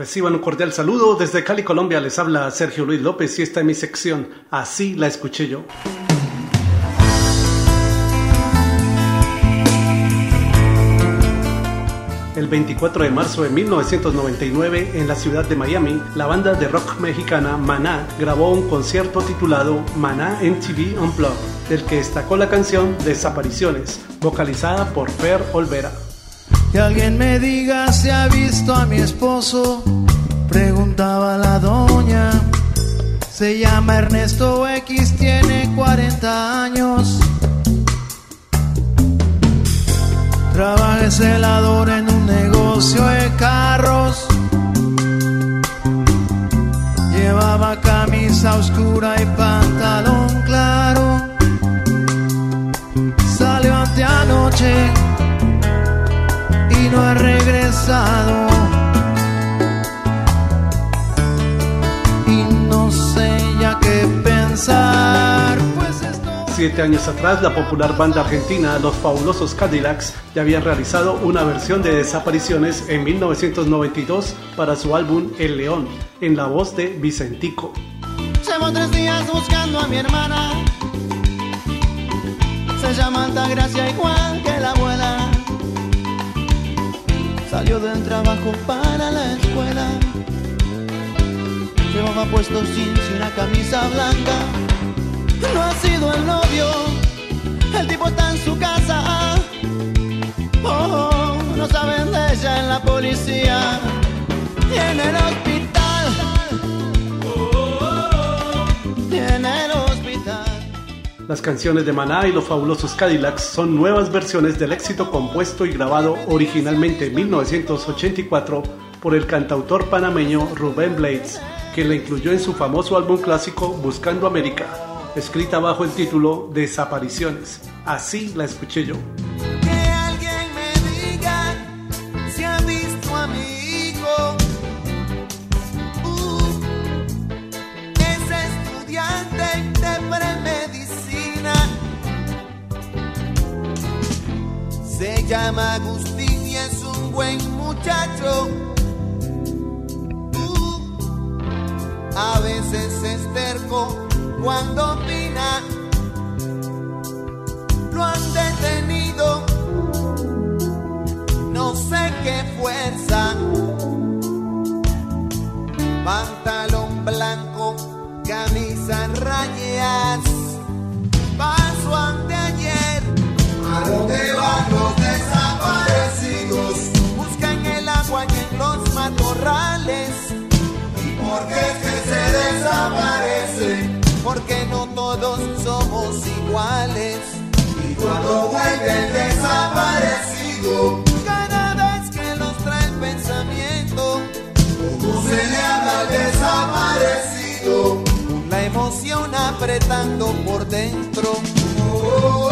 Reciban un cordial saludo. Desde Cali, Colombia, les habla Sergio Luis López y esta es mi sección. Así la escuché yo. El 24 de marzo de 1999, en la ciudad de Miami, la banda de rock mexicana Maná grabó un concierto titulado Maná MTV Unplugged, del que destacó la canción Desapariciones, vocalizada por Fer Olvera. Que alguien me diga si ha visto a mi esposo, preguntaba la doña. Se llama Ernesto X, tiene 40 años. Trabaja celador en un negocio de carros. Llevaba camisa oscura y Siete años atrás, la popular banda argentina Los Fabulosos Cadillacs ya habían realizado una versión de Desapariciones en 1992 para su álbum El León, en la voz de Vicentico. Llevo tres días buscando a mi hermana. Se llama Altagracia igual que la abuela. Salió del trabajo para la escuela. Llevaba puesto y una camisa blanca. No ha sido el novio, el tipo está en su casa. Oh, no saben de ella en la policía en el hospital. Las canciones de Maná y los fabulosos Cadillacs son nuevas versiones del éxito compuesto y grabado originalmente en 1984 por el cantautor panameño Rubén Blades, que la incluyó en su famoso álbum clásico Buscando América, escrita bajo el título Desapariciones. Así la escuché yo. Que alguien me diga si ha visto a mi hijo. Uh, es estudiante de premedicina. Se llama Agustín y es un buen muchacho. Uh, a veces es terco cuando opina lo han detenido. No sé qué fuerza. Pantalón blanco, camisa rayas. Iguales. Y cuando vuelve el desaparecido, cada vez que los trae el pensamiento, ¿cómo se le habla al desaparecido? Con la emoción apretando por dentro. Oh, oh, oh.